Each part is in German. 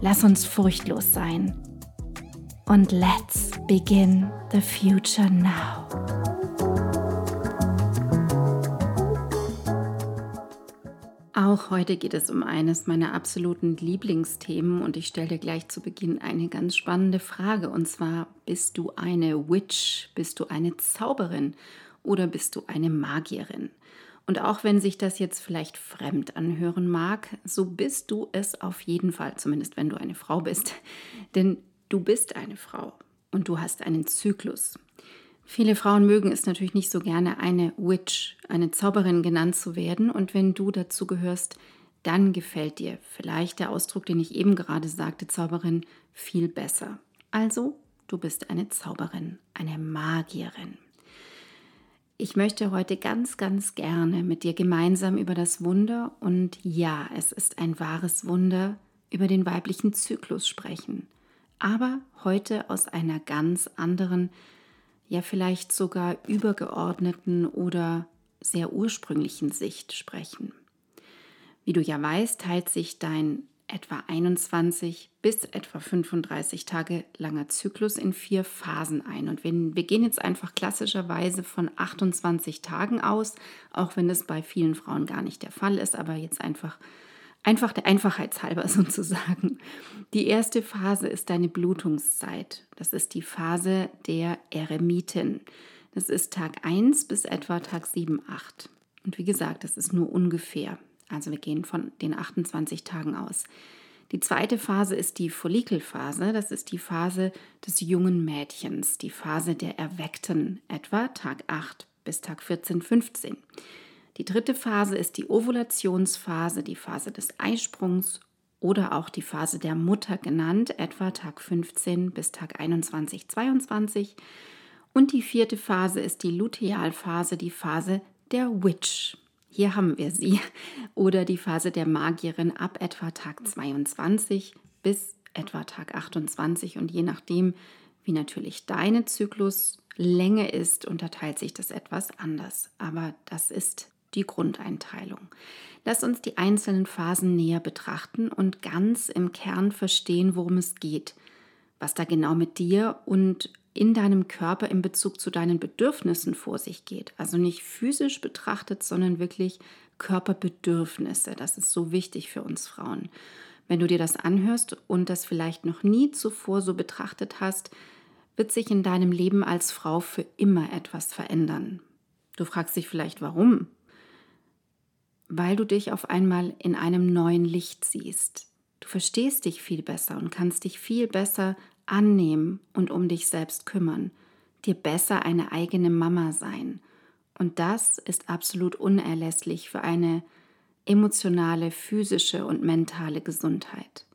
Lass uns furchtlos sein. Und let's begin the future now. Auch heute geht es um eines meiner absoluten Lieblingsthemen und ich stelle dir gleich zu Beginn eine ganz spannende Frage und zwar, bist du eine Witch, bist du eine Zauberin oder bist du eine Magierin? Und auch wenn sich das jetzt vielleicht fremd anhören mag, so bist du es auf jeden Fall, zumindest wenn du eine Frau bist. Denn du bist eine Frau und du hast einen Zyklus. Viele Frauen mögen es natürlich nicht so gerne, eine Witch, eine Zauberin genannt zu werden. Und wenn du dazu gehörst, dann gefällt dir vielleicht der Ausdruck, den ich eben gerade sagte, Zauberin, viel besser. Also, du bist eine Zauberin, eine Magierin. Ich möchte heute ganz, ganz gerne mit dir gemeinsam über das Wunder und ja, es ist ein wahres Wunder, über den weiblichen Zyklus sprechen. Aber heute aus einer ganz anderen, ja vielleicht sogar übergeordneten oder sehr ursprünglichen Sicht sprechen. Wie du ja weißt, teilt sich dein etwa 21 bis etwa 35 Tage langer Zyklus in vier Phasen ein. Und wir, gehen jetzt einfach klassischerweise von 28 Tagen aus, auch wenn es bei vielen Frauen gar nicht der Fall ist, aber jetzt einfach, einfach der Einfachheitshalber sozusagen. Die erste Phase ist deine Blutungszeit. Das ist die Phase der Eremiten. Das ist Tag 1 bis etwa Tag 7, 8. Und wie gesagt, das ist nur ungefähr. Also wir gehen von den 28 Tagen aus. Die zweite Phase ist die Follikelphase. Das ist die Phase des jungen Mädchens, die Phase der Erweckten, etwa Tag 8 bis Tag 14, 15. Die dritte Phase ist die Ovulationsphase, die Phase des Eisprungs oder auch die Phase der Mutter genannt, etwa Tag 15 bis Tag 21, 22. Und die vierte Phase ist die Lutealphase, die Phase der Witch. Hier haben wir sie. Oder die Phase der Magierin ab etwa Tag 22 bis etwa Tag 28. Und je nachdem, wie natürlich deine Zykluslänge ist, unterteilt sich das etwas anders. Aber das ist die Grundeinteilung. Lass uns die einzelnen Phasen näher betrachten und ganz im Kern verstehen, worum es geht, was da genau mit dir und in deinem Körper in Bezug zu deinen Bedürfnissen vor sich geht. Also nicht physisch betrachtet, sondern wirklich Körperbedürfnisse. Das ist so wichtig für uns Frauen. Wenn du dir das anhörst und das vielleicht noch nie zuvor so betrachtet hast, wird sich in deinem Leben als Frau für immer etwas verändern. Du fragst dich vielleicht, warum? Weil du dich auf einmal in einem neuen Licht siehst. Du verstehst dich viel besser und kannst dich viel besser annehmen und um dich selbst kümmern, dir besser eine eigene Mama sein. Und das ist absolut unerlässlich für eine emotionale, physische und mentale Gesundheit.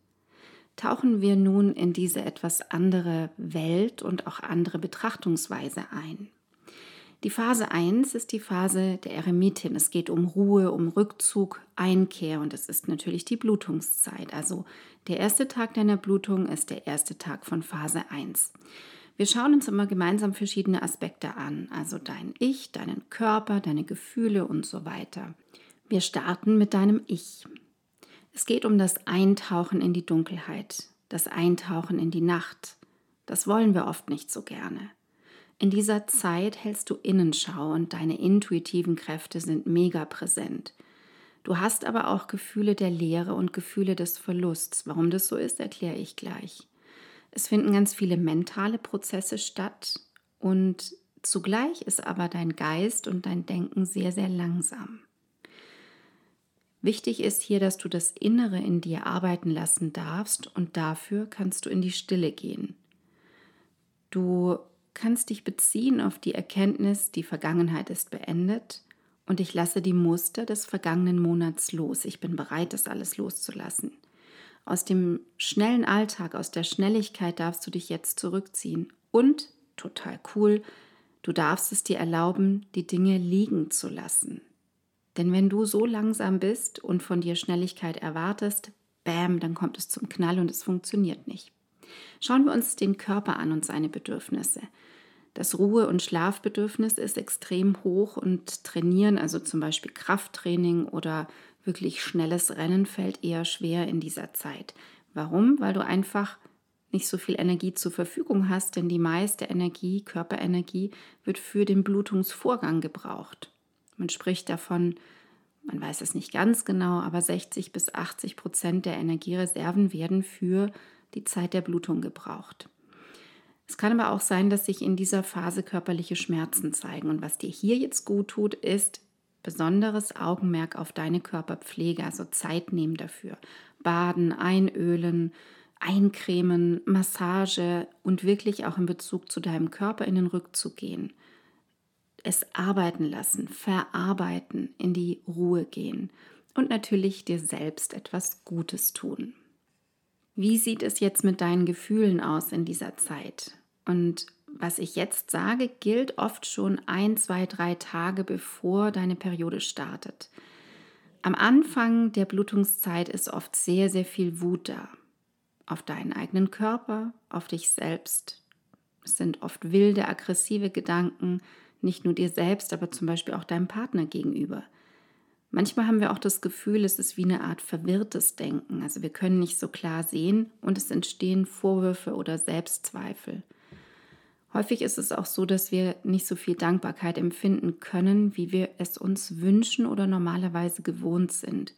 Tauchen wir nun in diese etwas andere Welt und auch andere Betrachtungsweise ein. Die Phase 1 ist die Phase der Eremitin. Es geht um Ruhe, um Rückzug, Einkehr und es ist natürlich die Blutungszeit. Also der erste Tag deiner Blutung ist der erste Tag von Phase 1. Wir schauen uns immer gemeinsam verschiedene Aspekte an, also dein Ich, deinen Körper, deine Gefühle und so weiter. Wir starten mit deinem Ich. Es geht um das Eintauchen in die Dunkelheit, das Eintauchen in die Nacht. Das wollen wir oft nicht so gerne. In dieser Zeit hältst du Innenschau und deine intuitiven Kräfte sind mega präsent. Du hast aber auch Gefühle der Leere und Gefühle des Verlusts. Warum das so ist, erkläre ich gleich. Es finden ganz viele mentale Prozesse statt und zugleich ist aber dein Geist und dein Denken sehr, sehr langsam. Wichtig ist hier, dass du das Innere in dir arbeiten lassen darfst und dafür kannst du in die Stille gehen. Du kannst dich beziehen auf die Erkenntnis, die Vergangenheit ist beendet und ich lasse die Muster des vergangenen Monats los. Ich bin bereit, das alles loszulassen. Aus dem schnellen Alltag, aus der Schnelligkeit darfst du dich jetzt zurückziehen. Und, total cool, du darfst es dir erlauben, die Dinge liegen zu lassen. Denn wenn du so langsam bist und von dir Schnelligkeit erwartest, bam, dann kommt es zum Knall und es funktioniert nicht. Schauen wir uns den Körper an und seine Bedürfnisse. Das Ruhe- und Schlafbedürfnis ist extrem hoch und Trainieren, also zum Beispiel Krafttraining oder wirklich schnelles Rennen, fällt eher schwer in dieser Zeit. Warum? Weil du einfach nicht so viel Energie zur Verfügung hast, denn die meiste Energie, Körperenergie, wird für den Blutungsvorgang gebraucht. Man spricht davon, man weiß es nicht ganz genau, aber 60 bis 80 Prozent der Energiereserven werden für die Zeit der Blutung gebraucht. Es kann aber auch sein, dass sich in dieser Phase körperliche Schmerzen zeigen. Und was dir hier jetzt gut tut, ist besonderes Augenmerk auf deine Körperpflege, also Zeit nehmen dafür. Baden, einölen, eincremen, Massage und wirklich auch in Bezug zu deinem Körper in den Rückzug gehen. Es arbeiten lassen, verarbeiten, in die Ruhe gehen und natürlich dir selbst etwas Gutes tun. Wie sieht es jetzt mit deinen Gefühlen aus in dieser Zeit? Und was ich jetzt sage, gilt oft schon ein, zwei, drei Tage bevor deine Periode startet. Am Anfang der Blutungszeit ist oft sehr, sehr viel Wut da. Auf deinen eigenen Körper, auf dich selbst. Es sind oft wilde, aggressive Gedanken, nicht nur dir selbst, aber zum Beispiel auch deinem Partner gegenüber. Manchmal haben wir auch das Gefühl, es ist wie eine Art verwirrtes Denken. Also wir können nicht so klar sehen und es entstehen Vorwürfe oder Selbstzweifel. Häufig ist es auch so, dass wir nicht so viel Dankbarkeit empfinden können, wie wir es uns wünschen oder normalerweise gewohnt sind.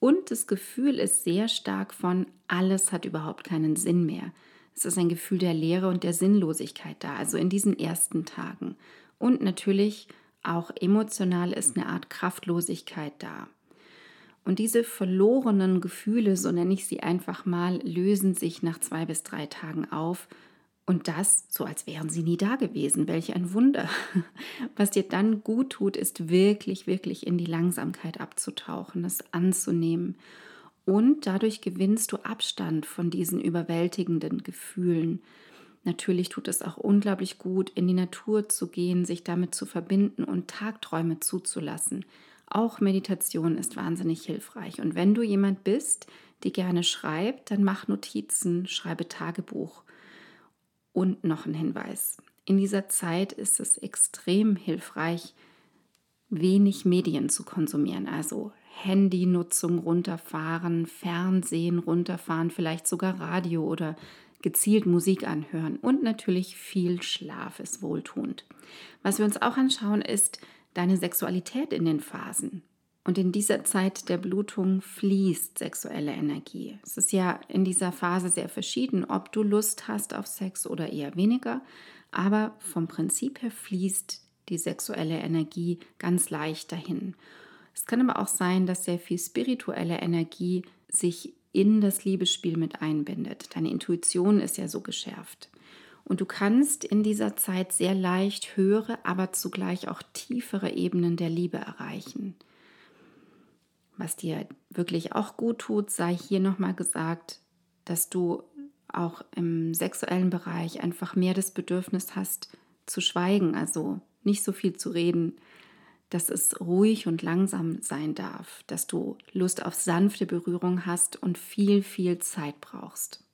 Und das Gefühl ist sehr stark von, alles hat überhaupt keinen Sinn mehr. Es ist ein Gefühl der Leere und der Sinnlosigkeit da, also in diesen ersten Tagen. Und natürlich auch emotional ist eine Art Kraftlosigkeit da. Und diese verlorenen Gefühle, so nenne ich sie einfach mal, lösen sich nach zwei bis drei Tagen auf und das so, als wären sie nie da gewesen. Welch ein Wunder. Was dir dann gut tut, ist wirklich, wirklich in die Langsamkeit abzutauchen, das anzunehmen. Und dadurch gewinnst du Abstand von diesen überwältigenden Gefühlen. Natürlich tut es auch unglaublich gut, in die Natur zu gehen, sich damit zu verbinden und Tagträume zuzulassen. Auch Meditation ist wahnsinnig hilfreich. Und wenn du jemand bist, die gerne schreibt, dann mach Notizen, schreibe Tagebuch. Und noch ein Hinweis. In dieser Zeit ist es extrem hilfreich, wenig Medien zu konsumieren, also Handynutzung runterfahren, Fernsehen runterfahren, vielleicht sogar Radio oder gezielt Musik anhören und natürlich viel Schlaf ist wohltuend. Was wir uns auch anschauen, ist deine Sexualität in den Phasen. Und in dieser Zeit der Blutung fließt sexuelle Energie. Es ist ja in dieser Phase sehr verschieden, ob du Lust hast auf Sex oder eher weniger, aber vom Prinzip her fließt die sexuelle Energie ganz leicht dahin. Es kann aber auch sein, dass sehr viel spirituelle Energie sich in das Liebesspiel mit einbindet. Deine Intuition ist ja so geschärft. Und du kannst in dieser Zeit sehr leicht höhere, aber zugleich auch tiefere Ebenen der Liebe erreichen. Was dir wirklich auch gut tut, sei hier nochmal gesagt, dass du auch im sexuellen Bereich einfach mehr das Bedürfnis hast zu schweigen, also nicht so viel zu reden, dass es ruhig und langsam sein darf, dass du Lust auf sanfte Berührung hast und viel, viel Zeit brauchst.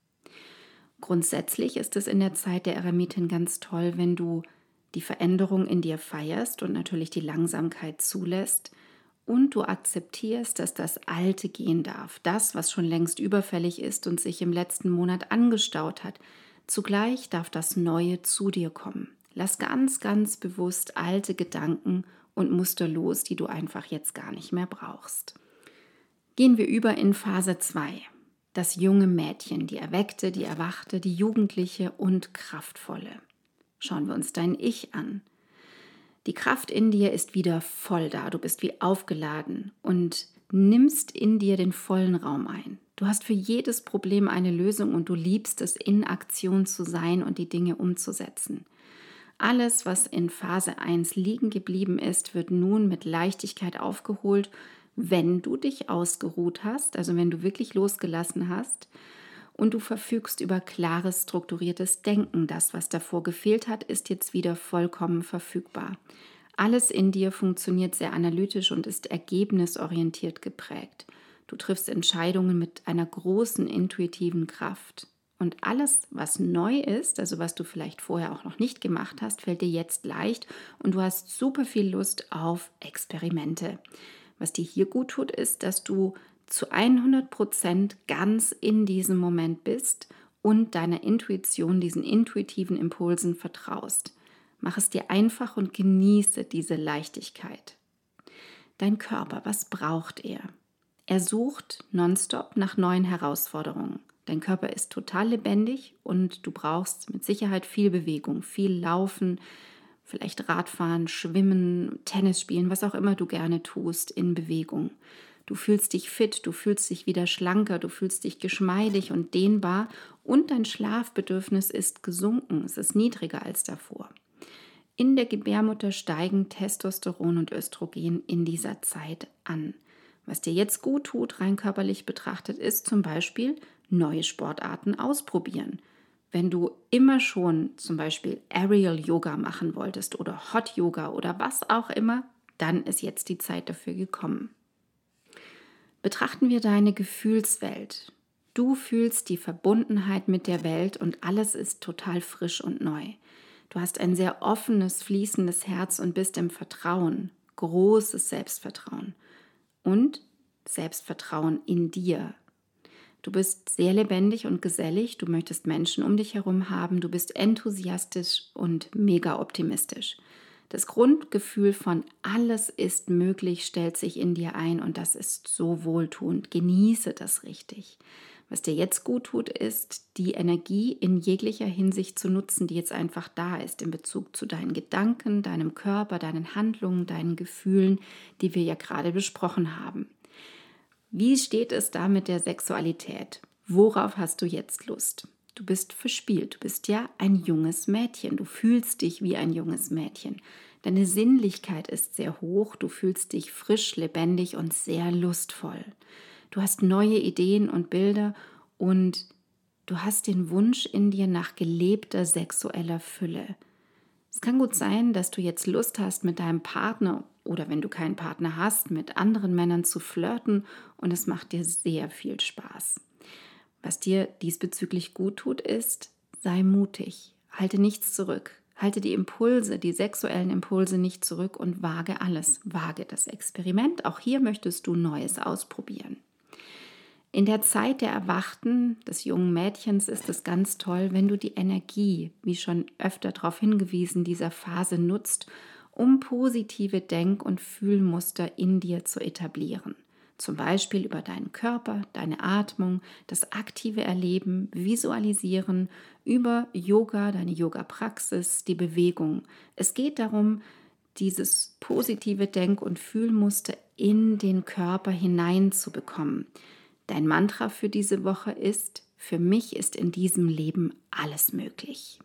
Grundsätzlich ist es in der Zeit der Eremitin ganz toll, wenn du die Veränderung in dir feierst und natürlich die Langsamkeit zulässt und du akzeptierst, dass das Alte gehen darf, das, was schon längst überfällig ist und sich im letzten Monat angestaut hat. Zugleich darf das Neue zu dir kommen. Lass ganz, ganz bewusst alte Gedanken und Muster los, die du einfach jetzt gar nicht mehr brauchst. Gehen wir über in Phase 2. das junge Mädchen, die erweckte, die erwachte, die jugendliche und kraftvolle. Schauen wir uns dein Ich an. Die Kraft in dir ist wieder voll da, du bist wie aufgeladen und nimmst in dir den vollen Raum ein. Du hast für jedes Problem eine Lösung und du liebst es, in Aktion zu sein und die Dinge umzusetzen. Alles, was in Phase 1 liegen geblieben ist, wird nun mit Leichtigkeit aufgeholt, wenn du dich ausgeruht hast, also wenn du wirklich losgelassen hast und du verfügst über klares, strukturiertes Denken. Das, was davor gefehlt hat, ist jetzt wieder vollkommen verfügbar. Alles in dir funktioniert sehr analytisch und ist ergebnisorientiert geprägt. Du triffst Entscheidungen mit einer großen intuitiven Kraft. Und alles, was neu ist, also was du vielleicht vorher auch noch nicht gemacht hast, fällt dir jetzt leicht und du hast super viel Lust auf Experimente. Was dir hier gut tut, ist, dass du zu 100 Prozent ganz in diesem Moment bist und deiner Intuition, diesen intuitiven Impulsen vertraust. Mach es dir einfach und genieße diese Leichtigkeit. Dein Körper, was braucht er? Er sucht nonstop nach neuen Herausforderungen. Dein Körper ist total lebendig und du brauchst mit Sicherheit viel Bewegung, viel Laufen, vielleicht Radfahren, Schwimmen, Tennis spielen, was auch immer du gerne tust in Bewegung. Du fühlst dich fit, du fühlst dich wieder schlanker, du fühlst dich geschmeidig und dehnbar und dein Schlafbedürfnis ist gesunken, es ist niedriger als davor. In der Gebärmutter steigen Testosteron und Östrogen in dieser Zeit an. Was dir jetzt gut tut, rein körperlich betrachtet, ist zum Beispiel neue Sportarten ausprobieren. Wenn du immer schon zum Beispiel Aerial Yoga machen wolltest oder Hot Yoga oder was auch immer, dann ist jetzt die Zeit dafür gekommen. Betrachten wir deine Gefühlswelt. Du fühlst die Verbundenheit mit der Welt und alles ist total frisch und neu. Du hast ein sehr offenes, fließendes Herz und bist im Vertrauen, großes Selbstvertrauen und Selbstvertrauen in dir. Du bist sehr lebendig und gesellig, du möchtest Menschen um dich herum haben, du bist enthusiastisch und mega optimistisch. Das Grundgefühl von alles ist möglich stellt sich in dir ein und das ist so wohltuend. Genieße das richtig. Was dir jetzt gut tut, ist, die Energie in jeglicher Hinsicht zu nutzen, die jetzt einfach da ist, in Bezug zu deinen Gedanken, deinem Körper, deinen Handlungen, deinen Gefühlen, die wir ja gerade besprochen haben. Wie steht es da mit der Sexualität? Worauf hast du jetzt Lust? Du bist verspielt, du bist ja ein junges Mädchen, du fühlst dich wie ein junges Mädchen. Deine Sinnlichkeit ist sehr hoch, du fühlst dich frisch, lebendig und sehr lustvoll. Du hast neue Ideen und Bilder und du hast den Wunsch in dir nach gelebter sexueller Fülle. Es kann gut sein, dass du jetzt Lust hast, mit deinem Partner oder wenn du keinen Partner hast, mit anderen Männern zu flirten und es macht dir sehr viel Spaß. Was dir diesbezüglich gut tut, ist, sei mutig, halte nichts zurück, halte die Impulse, die sexuellen Impulse nicht zurück und wage alles, wage das Experiment. Auch hier möchtest du Neues ausprobieren. In der Zeit der Erwachten des jungen Mädchens ist es ganz toll, wenn du die Energie, wie schon öfter darauf hingewiesen, dieser Phase nutzt, um positive Denk- und Fühlmuster in dir zu etablieren. Zum Beispiel über deinen Körper, deine Atmung, das aktive Erleben, Visualisieren, über Yoga, deine Yoga-Praxis, die Bewegung. Es geht darum, dieses positive Denk- und Fühlmuster in den Körper hineinzubekommen. Dein Mantra für diese Woche ist, für mich ist in diesem Leben alles möglich.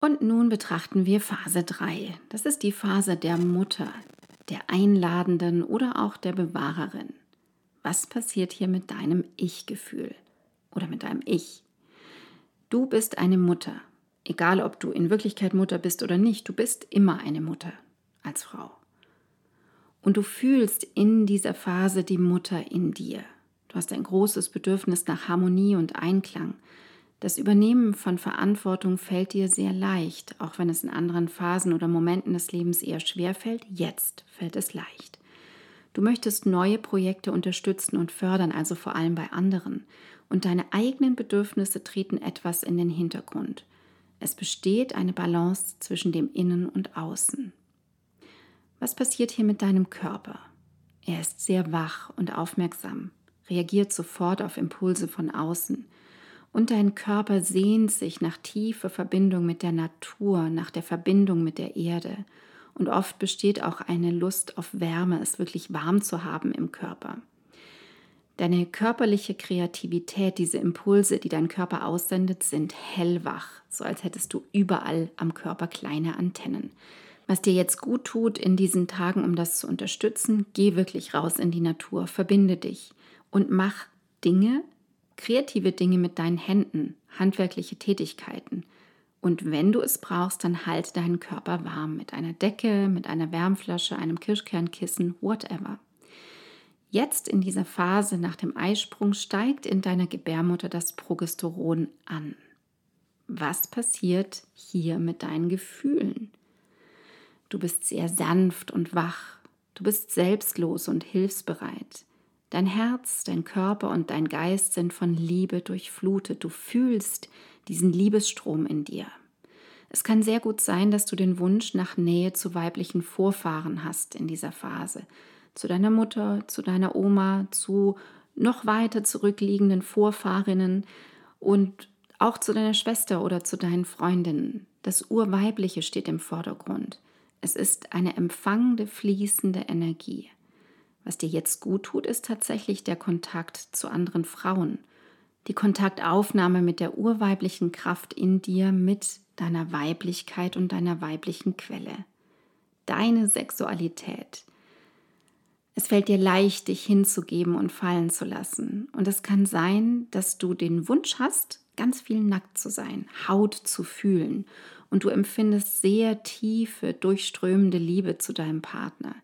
Und nun betrachten wir Phase 3. Das ist die Phase der Mutter, der Einladenden oder auch der Bewahrerin. Was passiert hier mit deinem Ich-Gefühl oder mit deinem Ich? Du bist eine Mutter. Egal, ob du in Wirklichkeit Mutter bist oder nicht, du bist immer eine Mutter als Frau. Und du fühlst in dieser Phase die Mutter in dir. Du hast ein großes Bedürfnis nach Harmonie und Einklang. Das Übernehmen von Verantwortung fällt dir sehr leicht, auch wenn es in anderen Phasen oder Momenten des Lebens eher schwer fällt. Jetzt fällt es leicht. Du möchtest neue Projekte unterstützen und fördern, also vor allem bei anderen. Und deine eigenen Bedürfnisse treten etwas in den Hintergrund. Es besteht eine Balance zwischen dem Innen und Außen. Was passiert hier mit deinem Körper? Er ist sehr wach und aufmerksam. reagiert sofort auf Impulse von außen. Und dein Körper sehnt sich nach tiefer Verbindung mit der Natur, nach der Verbindung mit der Erde. Und oft besteht auch eine Lust auf Wärme, es wirklich warm zu haben im Körper. Deine körperliche Kreativität, diese Impulse, die dein Körper aussendet, sind hellwach, so als hättest du überall am Körper kleine Antennen. Was dir jetzt gut tut in diesen Tagen, um das zu unterstützen, geh wirklich raus in die Natur, verbinde dich und mach Dinge, kreative Dinge mit deinen Händen, handwerkliche Tätigkeiten. Und wenn du es brauchst, dann halt deinen Körper warm mit einer Decke, mit einer Wärmflasche, einem Kirschkernkissen, whatever. Jetzt in dieser Phase nach dem Eisprung steigt in deiner Gebärmutter das Progesteron an. Was passiert hier mit deinen Gefühlen? Du bist sehr sanft und wach. Du bist selbstlos und hilfsbereit. Dein Herz, dein Körper und dein Geist sind von Liebe durchflutet. Du fühlst diesen Liebesstrom in dir. Es kann sehr gut sein, dass du den Wunsch nach Nähe zu weiblichen Vorfahren hast in dieser Phase. Zu deiner Mutter, zu deiner Oma, zu noch weiter zurückliegenden Vorfahrinnen und auch zu deiner Schwester oder zu deinen Freundinnen. Das Urweibliche steht im Vordergrund. Es ist eine empfangende, fließende Energie. Was dir jetzt gut tut, ist tatsächlich der Kontakt zu anderen Frauen. Die Kontaktaufnahme mit der urweiblichen Kraft in dir, mit deiner Weiblichkeit und deiner weiblichen Quelle. Deine Sexualität. Es fällt dir leicht, dich hinzugeben und fallen zu lassen. Und es kann sein, dass du den Wunsch hast, ganz viel nackt zu sein, Haut zu fühlen. Und du empfindest sehr tiefe, durchströmende Liebe zu deinem Partner.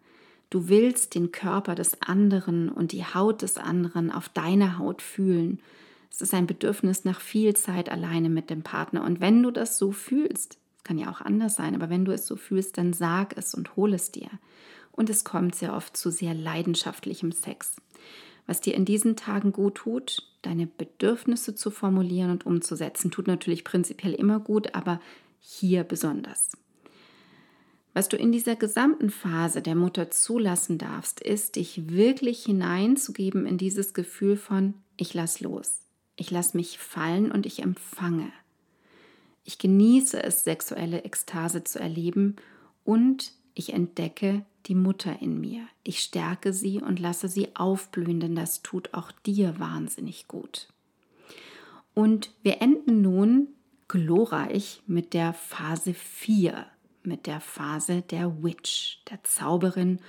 Du willst den Körper des anderen und die Haut des anderen auf deiner Haut fühlen. Es ist ein Bedürfnis nach viel Zeit alleine mit dem Partner. Und wenn du das so fühlst, kann ja auch anders sein, aber wenn du es so fühlst, dann sag es und hol es dir. Und es kommt sehr oft zu sehr leidenschaftlichem Sex. Was dir in diesen Tagen gut tut, deine Bedürfnisse zu formulieren und umzusetzen, tut natürlich prinzipiell immer gut, aber hier besonders. Was du in dieser gesamten Phase der Mutter zulassen darfst, ist, dich wirklich hineinzugeben in dieses Gefühl von, ich lass los, ich lass mich fallen und ich empfange. Ich genieße es, sexuelle Ekstase zu erleben und ich entdecke die Mutter in mir. Ich stärke sie und lasse sie aufblühen, denn das tut auch dir wahnsinnig gut. Und wir enden nun glorreich mit der Phase 4 mit der Phase der Witch, der Zauberin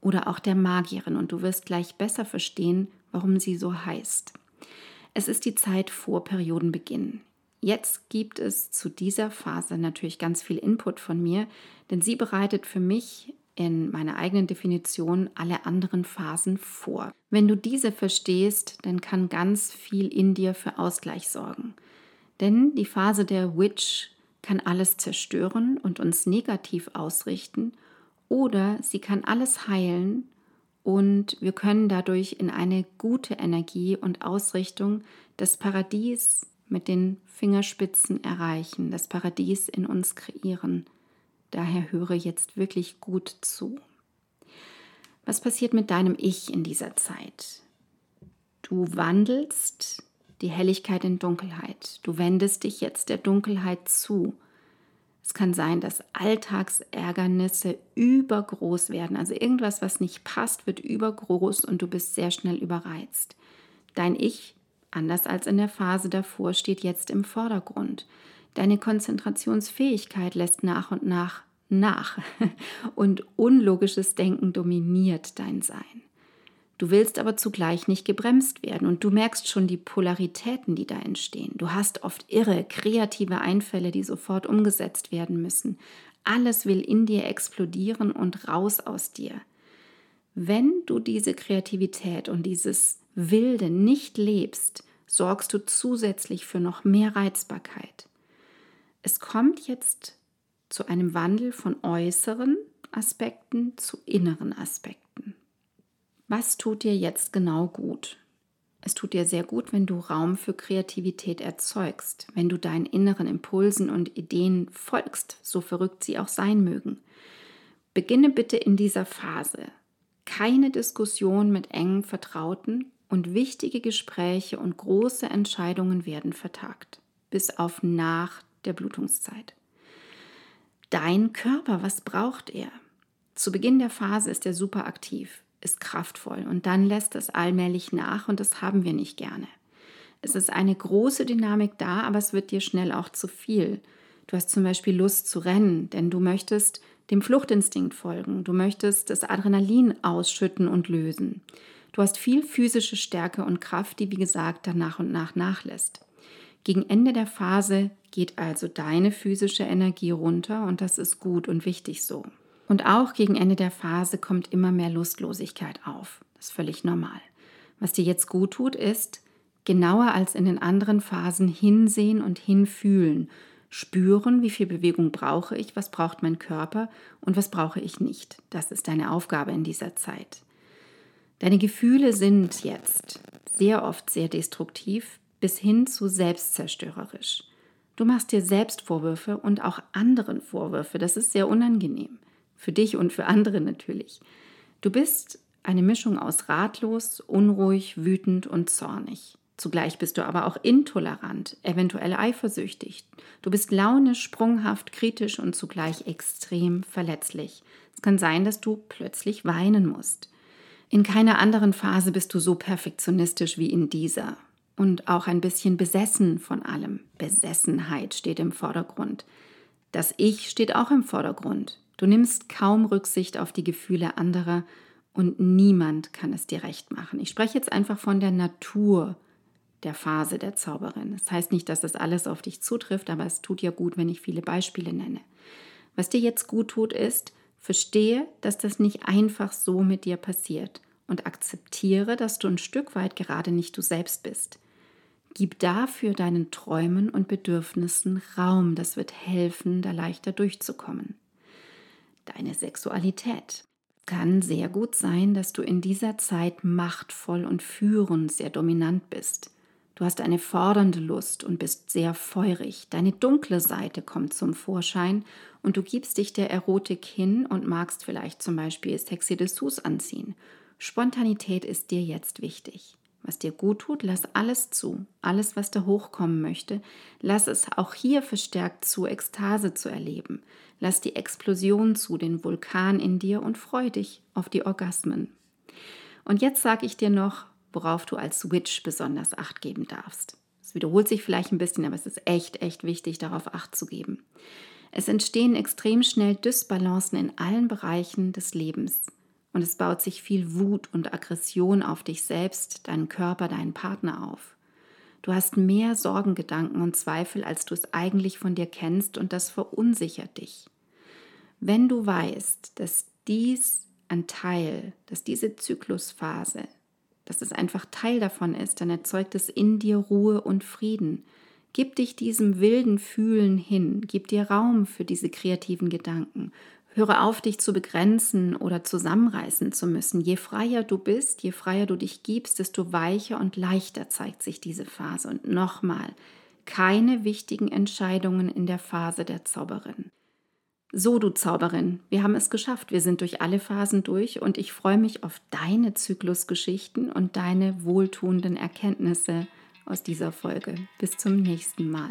oder auch der Magierin und du wirst gleich besser verstehen, warum sie so heißt. Es ist die Zeit vor Periodenbeginn. Jetzt gibt es zu dieser Phase natürlich ganz viel Input von mir, denn sie bereitet für mich in meiner eigenen Definition alle anderen Phasen vor. Wenn du diese verstehst, dann kann ganz viel in dir für Ausgleich sorgen. Denn die Phase der Witch kann alles zerstören und uns negativ ausrichten oder sie kann alles heilen und wir können dadurch in eine gute Energie und Ausrichtung das Paradies mit den Fingerspitzen erreichen, das Paradies in uns kreieren. Daher höre jetzt wirklich gut zu. Was passiert mit deinem Ich in dieser Zeit? Du wandelst die Helligkeit in Dunkelheit. Du wendest dich jetzt der Dunkelheit zu. Es kann sein, dass Alltagsärgernisse übergroß werden. Also irgendwas, was nicht passt, wird übergroß und du bist sehr schnell überreizt. Dein Ich, anders als in der Phase davor, steht jetzt im Vordergrund. Deine Konzentrationsfähigkeit lässt nach und nach nach und unlogisches Denken dominiert dein Sein. Du willst aber zugleich nicht gebremst werden und du merkst schon die Polaritäten, die da entstehen. Du hast oft irre, kreative Einfälle, die sofort umgesetzt werden müssen. Alles will in dir explodieren und raus aus dir. Wenn du diese Kreativität und dieses Wilde nicht lebst, sorgst du zusätzlich für noch mehr Reizbarkeit. Es kommt jetzt zu einem Wandel von äußeren Aspekten zu inneren Aspekten. Was tut dir jetzt genau gut? Es tut dir sehr gut, wenn du Raum für Kreativität erzeugst, wenn du deinen inneren Impulsen und Ideen folgst, so verrückt sie auch sein mögen. Beginne bitte in dieser Phase. Keine Diskussion mit engen Vertrauten, und wichtige Gespräche und große Entscheidungen werden vertagt, bis auf nach der Blutungszeit. Dein Körper, was braucht er? Zu Beginn der Phase ist er super aktiv, ist kraftvoll und dann lässt es allmählich nach und das haben wir nicht gerne. Es ist eine große Dynamik da, aber es wird dir schnell auch zu viel. Du hast zum Beispiel Lust zu rennen, denn du möchtest dem Fluchtinstinkt folgen. Du möchtest das Adrenalin ausschütten und lösen. Du hast viel physische Stärke und Kraft, die wie gesagt dann nach und nach nachlässt. Gegen Ende der Phase geht also deine physische Energie runter und das ist gut und wichtig so. Und auch gegen Ende der Phase kommt immer mehr Lustlosigkeit auf. Das ist völlig normal. Was dir jetzt gut tut, ist, genauer als in den anderen Phasen hinsehen und hinfühlen spüren, wie viel Bewegung brauche ich, was braucht mein Körper und was brauche ich nicht. Das ist deine Aufgabe in dieser Zeit. Deine Gefühle sind jetzt sehr oft sehr destruktiv bis hin zu selbstzerstörerisch. Du machst dir selbst Vorwürfe und auch anderen Vorwürfe. Das ist sehr unangenehm. Für dich und für andere natürlich. Du bist eine Mischung aus ratlos, unruhig, wütend und zornig. Zugleich bist du aber auch intolerant, eventuell eifersüchtig. Du bist launisch, sprunghaft, kritisch und zugleich extrem verletzlich. Es kann sein, dass du plötzlich weinen musst. In keiner anderen Phase bist du so perfektionistisch wie in dieser. Und auch ein bisschen besessen von allem. Besessenheit steht im Vordergrund. Das Ich steht auch im Vordergrund. Du nimmst kaum Rücksicht auf die Gefühle anderer und niemand kann es dir recht machen. Ich spreche jetzt einfach von der Natur der Phase der Zauberin. Das heißt nicht, dass das alles auf dich zutrifft, aber es tut ja gut, wenn ich viele Beispiele nenne. Was dir jetzt gut tut, ist, verstehe, dass das nicht einfach so mit dir passiert und akzeptiere, dass du ein Stück weit gerade nicht du selbst bist. Gib dafür deinen Träumen und Bedürfnissen Raum, das wird helfen, da leichter durchzukommen. Deine Sexualität kann sehr gut sein, dass du in dieser Zeit machtvoll und führend sehr dominant bist. Du hast eine fordernde Lust und bist sehr feurig. Deine dunkle Seite kommt zum Vorschein und du gibst dich der Erotik hin und magst vielleicht zum Beispiel sexy Dessous anziehen. Spontanität ist dir jetzt wichtig. Was dir gut tut, lass alles zu. Alles, was da hochkommen möchte, lass es auch hier verstärkt zu, Ekstase zu erleben. Lass die Explosion zu, den Vulkan in dir und freu dich auf die Orgasmen. Und jetzt sage ich dir noch, worauf du als Switch besonders Acht geben darfst. Es wiederholt sich vielleicht ein bisschen, aber es ist echt, echt wichtig, darauf Acht zu geben. Es entstehen extrem schnell Dysbalancen in allen Bereichen des Lebens. Und es baut sich viel Wut und Aggression auf dich selbst, deinen Körper, deinen Partner auf. Du hast mehr Sorgengedanken und Zweifel, als du es eigentlich von dir kennst, und das verunsichert dich. Wenn du weißt, dass dies ein Teil, dass diese Zyklusphase dass es einfach Teil davon ist, dann erzeugt es in dir Ruhe und Frieden. Gib dich diesem wilden Fühlen hin, gib dir Raum für diese kreativen Gedanken. Höre auf, dich zu begrenzen oder zusammenreißen zu müssen. Je freier du bist, je freier du dich gibst, desto weicher und leichter zeigt sich diese Phase. Und nochmal, keine wichtigen Entscheidungen in der Phase der Zauberin. So, du Zauberin, wir haben es geschafft. Wir sind durch alle Phasen durch und ich freue mich auf deine Zyklusgeschichten und deine wohltuenden Erkenntnisse aus dieser Folge. Bis zum nächsten Mal.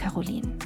Caroline.